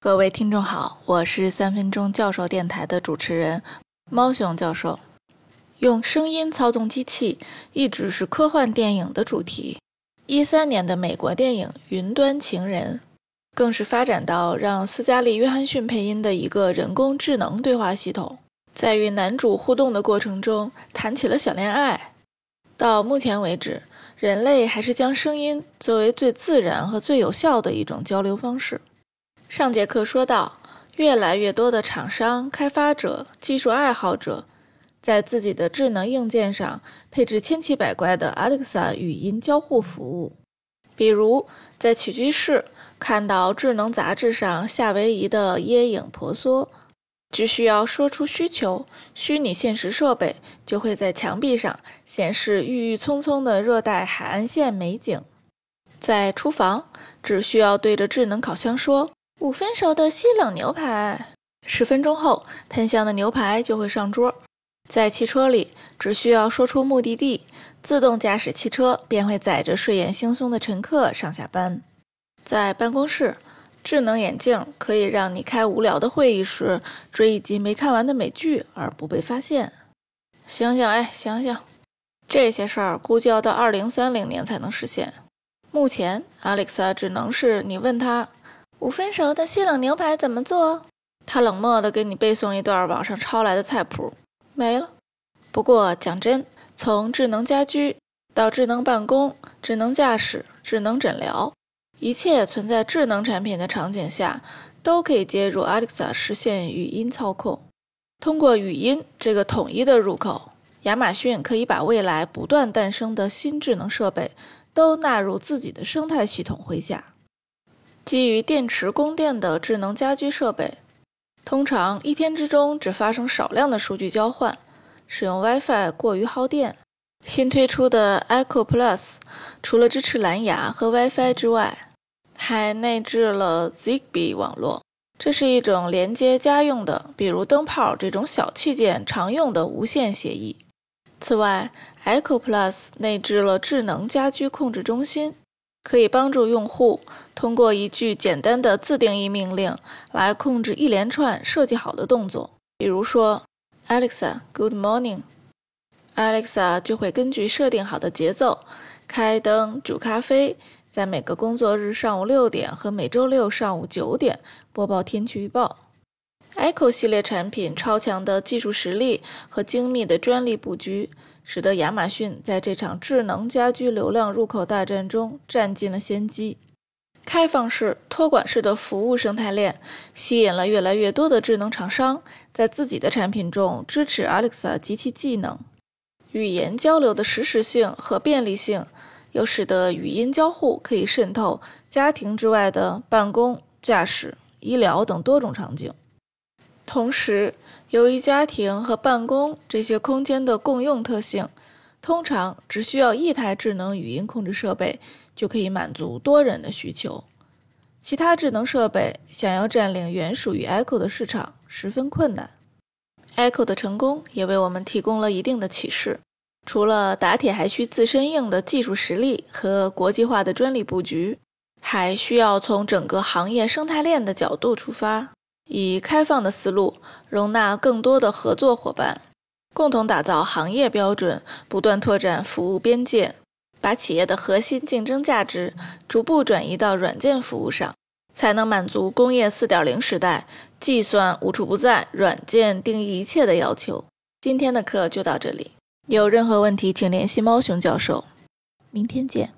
各位听众好，我是三分钟教授电台的主持人猫熊教授。用声音操纵机器一直是科幻电影的主题。一三年的美国电影《云端情人》更是发展到让斯嘉丽·约翰逊配音的一个人工智能对话系统，在与男主互动的过程中谈起了小恋爱。到目前为止，人类还是将声音作为最自然和最有效的一种交流方式。上节课说到，越来越多的厂商、开发者、技术爱好者，在自己的智能硬件上配置千奇百怪的 Alexa 语音交互服务。比如，在起居室看到智能杂志上夏威夷的椰影婆娑，只需要说出需求，虚拟现实设备就会在墙壁上显示郁郁葱葱的热带海岸线美景。在厨房，只需要对着智能烤箱说。五分熟的西冷牛排，十分钟后喷香的牛排就会上桌。在汽车里，只需要说出目的地，自动驾驶汽车便会载着睡眼惺忪的乘客上下班。在办公室，智能眼镜可以让你开无聊的会议时追一集没看完的美剧而不被发现。醒醒，哎，醒醒，这些事儿估计要到二零三零年才能实现。目前，Alexa 只能是你问他。五分熟的西冷牛排怎么做？他冷漠地给你背诵一段网上抄来的菜谱，没了。不过讲真，从智能家居到智能办公、智能驾驶、智能诊疗，一切存在智能产品的场景下，都可以接入 Alexa 实现语音操控。通过语音这个统一的入口，亚马逊可以把未来不断诞生的新智能设备都纳入自己的生态系统麾下。基于电池供电的智能家居设备，通常一天之中只发生少量的数据交换，使用 WiFi 过于耗电。新推出的 Echo Plus 除了支持蓝牙和 WiFi 之外，还内置了 Zigbee 网络，这是一种连接家用的，比如灯泡这种小器件常用的无线协议。此外，Echo Plus 内置了智能家居控制中心。可以帮助用户通过一句简单的自定义命令来控制一连串设计好的动作。比如说，Alexa，Good morning，Alexa 就会根据设定好的节奏，开灯、煮咖啡，在每个工作日上午六点和每周六上午九点播报天气预报。Echo 系列产品超强的技术实力和精密的专利布局。使得亚马逊在这场智能家居流量入口大战中占尽了先机。开放式、托管式的服务生态链吸引了越来越多的智能厂商在自己的产品中支持 Alexa 及其技能。语言交流的实时性和便利性，又使得语音交互可以渗透家庭之外的办公、驾驶、医疗等多种场景。同时，由于家庭和办公这些空间的共用特性，通常只需要一台智能语音控制设备就可以满足多人的需求。其他智能设备想要占领原属于 Echo 的市场十分困难。Echo 的成功也为我们提供了一定的启示：除了打铁还需自身硬的技术实力和国际化的专利布局，还需要从整个行业生态链的角度出发。以开放的思路容纳更多的合作伙伴，共同打造行业标准，不断拓展服务边界，把企业的核心竞争价值逐步转移到软件服务上，才能满足工业四点零时代计算无处不在、软件定义一切的要求。今天的课就到这里，有任何问题请联系猫熊教授。明天见。